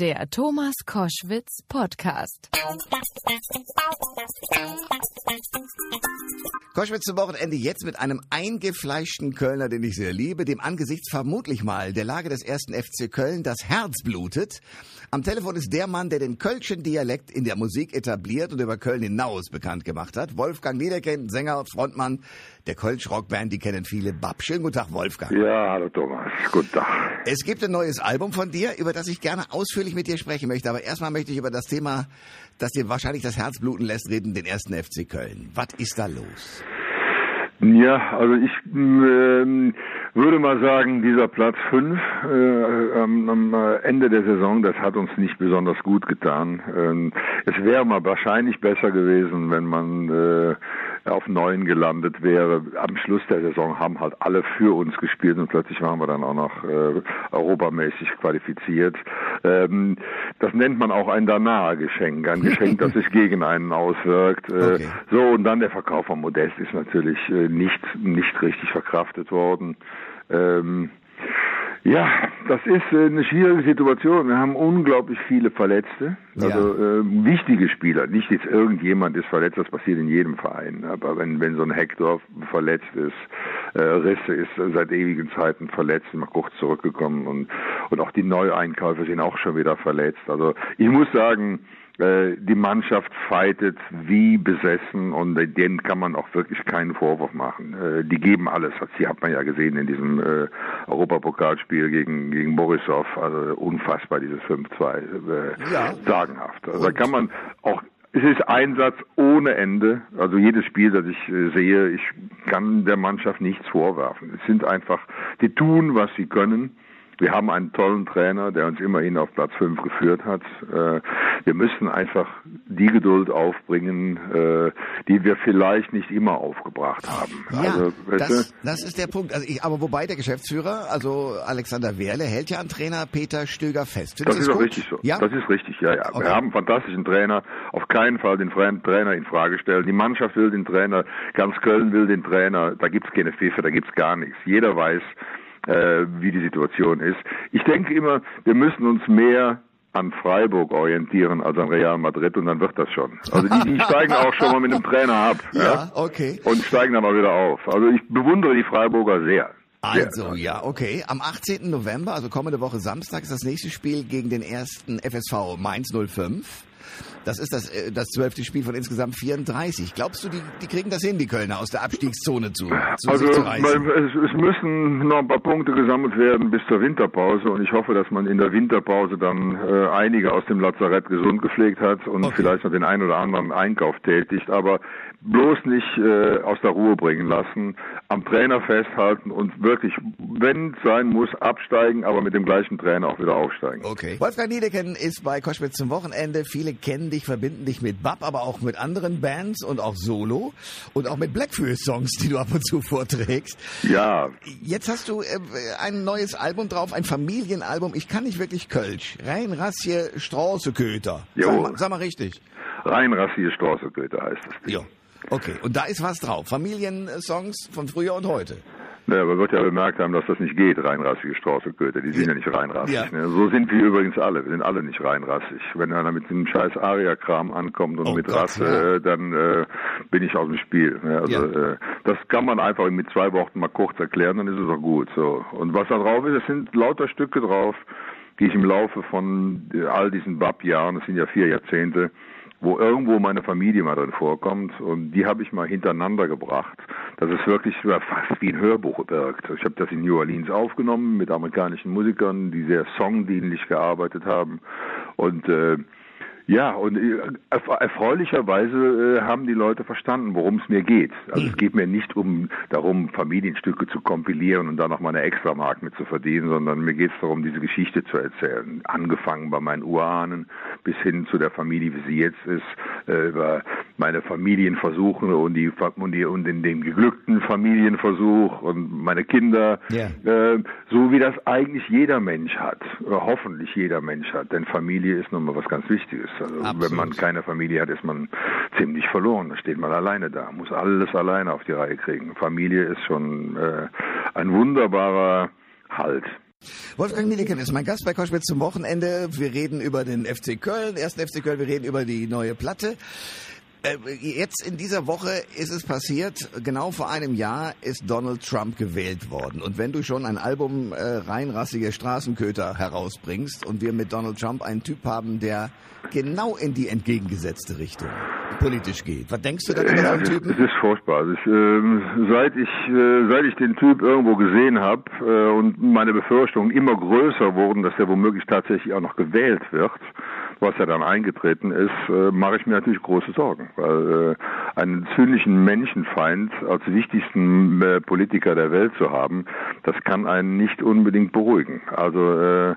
Der Thomas Koschwitz Podcast. Koschwitz zum Wochenende jetzt mit einem eingefleischten Kölner, den ich sehr liebe, dem angesichts vermutlich mal der Lage des ersten FC Köln das Herz blutet. Am Telefon ist der Mann, der den Kölschen Dialekt in der Musik etabliert und über Köln hinaus bekannt gemacht hat. Wolfgang Niederken, Sänger und Frontmann der Kölsch Rockband, die kennen viele. Bab, schönen guten Tag, Wolfgang. Ja, hallo Thomas, guten Tag. Es gibt ein neues Album von dir, über das ich gerne ausführlich mit dir sprechen möchte. Aber erstmal möchte ich über das Thema, das dir wahrscheinlich das Herz bluten lässt, reden, den ersten FC Köln. Was ist da los? Ja, also ich ähm, würde mal sagen, dieser Platz 5 äh, am, Ende der Saison, das hat uns nicht besonders gut getan. Ähm, es wäre mal wahrscheinlich besser gewesen, wenn man äh, auf neun gelandet wäre. Am Schluss der Saison haben halt alle für uns gespielt und plötzlich waren wir dann auch noch äh, europamäßig qualifiziert. Ähm, das nennt man auch ein Danah-Geschenk, ein Geschenk, das sich gegen einen auswirkt. Äh, okay. So, und dann der Verkauf von Modest ist natürlich äh, nicht, nicht richtig verkraftet worden. Ähm, ja, das ist äh, eine schwierige Situation. Wir haben unglaublich viele Verletzte, also ja. äh, wichtige Spieler. Nicht jetzt irgendjemand ist verletzt, das passiert in jedem Verein. Aber wenn wenn so ein Hector verletzt ist, äh, Risse ist seit ewigen Zeiten verletzt, mal kurz zurückgekommen und und auch die Neueinkäufe sind auch schon wieder verletzt. Also ich muss sagen, die Mannschaft fightet wie besessen und denen kann man auch wirklich keinen Vorwurf machen. Äh, die geben alles. Das hier hat man ja gesehen in diesem äh, Europapokalspiel gegen, gegen Borisov. Also unfassbar, dieses 5-2. Ja. Sagenhaft. Also da kann man auch es ist Einsatz ohne Ende. Also jedes Spiel, das ich sehe, ich kann der Mannschaft nichts vorwerfen. Es sind einfach, die tun, was sie können. Wir haben einen tollen Trainer, der uns immerhin auf Platz 5 geführt hat. Äh, wir müssen einfach die Geduld aufbringen, äh, die wir vielleicht nicht immer aufgebracht haben. Ja, also, das, das, ist der Punkt. Also ich, aber wobei der Geschäftsführer, also Alexander Werle, hält ja an Trainer Peter Stöger fest. Findest das ist auch richtig so. Ja? Das ist richtig, ja, ja. Okay. Wir haben einen fantastischen Trainer. Auf keinen Fall den Trainer in Frage stellen. Die Mannschaft will den Trainer. Ganz Köln will den Trainer. Da gibt's keine Pfiffe, da gibt's gar nichts. Jeder weiß, äh, wie die Situation ist. Ich denke immer, wir müssen uns mehr an Freiburg orientieren als an Real Madrid und dann wird das schon. Also die, die steigen auch schon mal mit dem Trainer ab. Ja, ja, okay. Und steigen dann mal wieder auf. Also ich bewundere die Freiburger sehr. Also, ja, okay. Am 18. November, also kommende Woche Samstag, ist das nächste Spiel gegen den ersten FSV Mainz 05. Das ist das, äh, das zwölfte Spiel von insgesamt 34. Glaubst du, die, die kriegen das hin, die Kölner, aus der Abstiegszone zu, zu also, zu? Es, es müssen noch ein paar Punkte gesammelt werden bis zur Winterpause und ich hoffe, dass man in der Winterpause dann äh, einige aus dem Lazarett gesund gepflegt hat und okay. vielleicht noch den einen oder anderen Einkauf tätigt. Aber bloß nicht äh, aus der Ruhe bringen lassen, am Trainer festhalten und wirklich, wenn es sein muss, absteigen, aber mit dem gleichen Trainer auch wieder aufsteigen. Okay. Wolfgang Niedeken ist bei Koschwitz zum Wochenende. Viele kennen dich, verbinden dich mit Bab, aber auch mit anderen Bands und auch Solo und auch mit Blackfoot-Songs, die du ab und zu vorträgst. Ja. Jetzt hast du äh, ein neues Album drauf, ein Familienalbum. Ich kann nicht wirklich Kölsch. Rein Rassie Straußeköter. Sag, sag mal richtig. Rein Rassie Straußeköter heißt es. Ja. Okay, und da ist was drauf. Familiensongs von früher und heute. Ja, man wird ja bemerkt haben, dass das nicht geht, reinrassige Straußenköter. Die sind ja, ja nicht reinrassig. Ja. Ne? So sind wir übrigens alle. Wir sind alle nicht reinrassig. Wenn einer mit dem scheiß Aria-Kram ankommt und oh mit Gott, Rasse, ja. äh, dann äh, bin ich aus dem Spiel. Ne? Also äh, das kann man einfach mit zwei Worten mal kurz erklären, dann ist es auch gut. So Und was da drauf ist, es sind lauter Stücke drauf, die ich im Laufe von äh, all diesen Bab-Jahren, das sind ja vier Jahrzehnte, wo irgendwo meine Familie mal drin vorkommt und die habe ich mal hintereinander gebracht, dass es wirklich fast wie ein Hörbuch wirkt. Ich habe das in New Orleans aufgenommen mit amerikanischen Musikern, die sehr songdienlich gearbeitet haben und äh, ja, und äh, erfreulicherweise äh, haben die Leute verstanden, worum es mir geht. Also es geht mir nicht um darum, Familienstücke zu kompilieren und da noch mal eine Extramark mit zu verdienen, sondern mir geht es darum, diese Geschichte zu erzählen. Angefangen bei meinen Urahnen bis hin zu der Familie, wie sie jetzt ist, äh, über meine Familienversuche und die und, die, und den, den geglückten Familienversuch und meine Kinder, yeah. so wie das eigentlich jeder Mensch hat, hoffentlich jeder Mensch hat. Denn Familie ist nun mal was ganz Wichtiges. Also wenn man keine Familie hat, ist man ziemlich verloren. Da steht man alleine da, muss alles alleine auf die Reihe kriegen. Familie ist schon äh, ein wunderbarer Halt. Wolfgang Niedecken ist mein Gast bei Koschwitz zum Wochenende. Wir reden über den FC Köln, ersten FC Köln, wir reden über die neue Platte. Äh, jetzt in dieser Woche ist es passiert, genau vor einem Jahr ist Donald Trump gewählt worden. Und wenn du schon ein Album äh, reinrassige Straßenköter herausbringst und wir mit Donald Trump einen Typ haben, der genau in die entgegengesetzte Richtung politisch geht. Was denkst du da über ja, den Typen? Es ist furchtbar. Also ich, äh, seit ich äh, seit ich den Typ irgendwo gesehen habe äh, und meine Befürchtungen immer größer wurden, dass er womöglich tatsächlich auch noch gewählt wird, was ja dann eingetreten ist, äh, mache ich mir natürlich große Sorgen, weil äh, einen zynnischen Menschenfeind als wichtigsten äh, Politiker der Welt zu haben, das kann einen nicht unbedingt beruhigen. Also äh,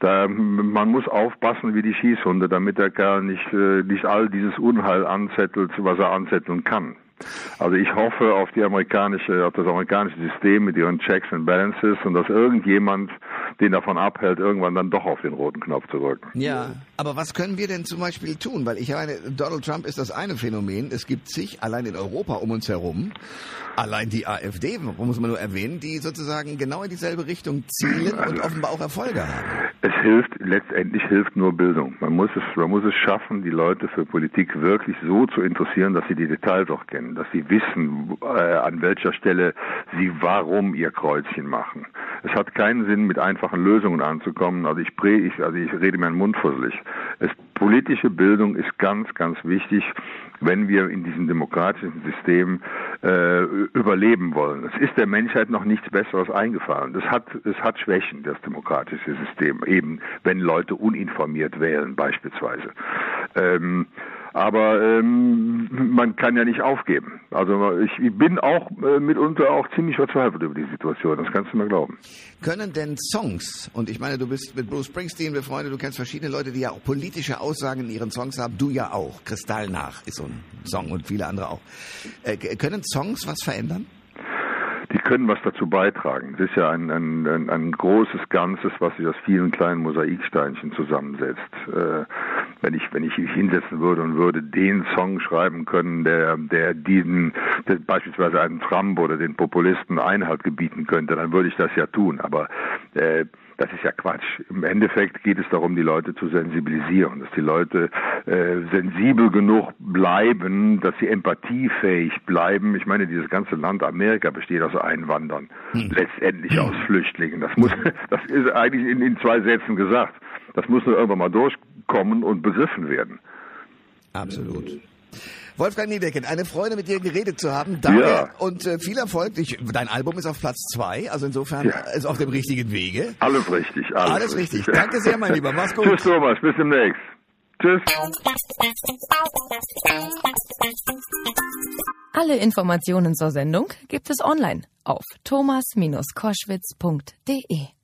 da, man muss aufpassen wie die Schießhunde, damit der Kerl nicht, äh, nicht all dieses Unheil anzettelt, was er anzetteln kann. Also ich hoffe auf die amerikanische, auf das amerikanische System mit ihren Checks and Balances und dass irgendjemand den davon abhält, irgendwann dann doch auf den roten Knopf zu drücken. Ja, aber was können wir denn zum Beispiel tun? Weil ich meine, Donald Trump ist das eine Phänomen. Es gibt sich allein in Europa um uns herum, allein die AfD, muss man nur erwähnen, die sozusagen genau in dieselbe Richtung zielen und offenbar auch Erfolge haben. Es hilft, letztendlich hilft nur Bildung. Man muss es, man muss es schaffen, die Leute für Politik wirklich so zu interessieren, dass sie die Details auch kennen, dass sie wissen, äh, an welcher Stelle sie warum ihr Kreuzchen machen. Es hat keinen Sinn, mit einfachen Lösungen anzukommen. Also ich, ich, also ich rede mir einen Mund fusselig. Es, politische Bildung ist ganz, ganz wichtig, wenn wir in diesem demokratischen System äh, überleben wollen. Es ist der Menschheit noch nichts Besseres eingefallen. Das hat, es hat Schwächen, das demokratische System, eben wenn Leute uninformiert wählen beispielsweise. Ähm, aber ähm, man kann ja nicht aufgeben. Also ich, ich bin auch äh, mitunter auch ziemlich verzweifelt über die Situation, das kannst du mir glauben. Können denn Songs, und ich meine, du bist mit Bruce Springsteen befreundet, du kennst verschiedene Leute, die ja auch politische Aussagen in ihren Songs haben, du ja auch. Kristall nach ist so ein Song und viele andere auch. Äh, können Songs was verändern? die können was dazu beitragen. Das ist ja ein, ein, ein, ein großes Ganzes, was sich aus vielen kleinen Mosaiksteinchen zusammensetzt. Äh, wenn ich wenn ich mich hinsetzen würde und würde den Song schreiben können, der der diesen der beispielsweise einen Trump oder den Populisten Einhalt gebieten könnte, dann würde ich das ja tun. Aber äh, das ist ja Quatsch. Im Endeffekt geht es darum, die Leute zu sensibilisieren, dass die Leute äh, sensibel genug bleiben, dass sie empathiefähig bleiben. Ich meine, dieses ganze Land Amerika besteht aus Einwandern, hm. letztendlich aus Flüchtlingen. Das muss, das ist eigentlich in, in zwei Sätzen gesagt. Das muss nur irgendwann mal durchkommen und begriffen werden. Absolut. Wolfgang Niedecken, eine Freude mit dir geredet zu haben. Danke ja. und äh, viel Erfolg. Ich, dein Album ist auf Platz zwei, also insofern ja. ist auf dem richtigen Wege. Alles richtig. Alles, alles richtig. richtig. Danke sehr, mein Lieber. Mach's gut. Tschüss, Thomas. Bis demnächst. Tschüss. Alle Informationen zur Sendung gibt es online auf thomas-koschwitz.de.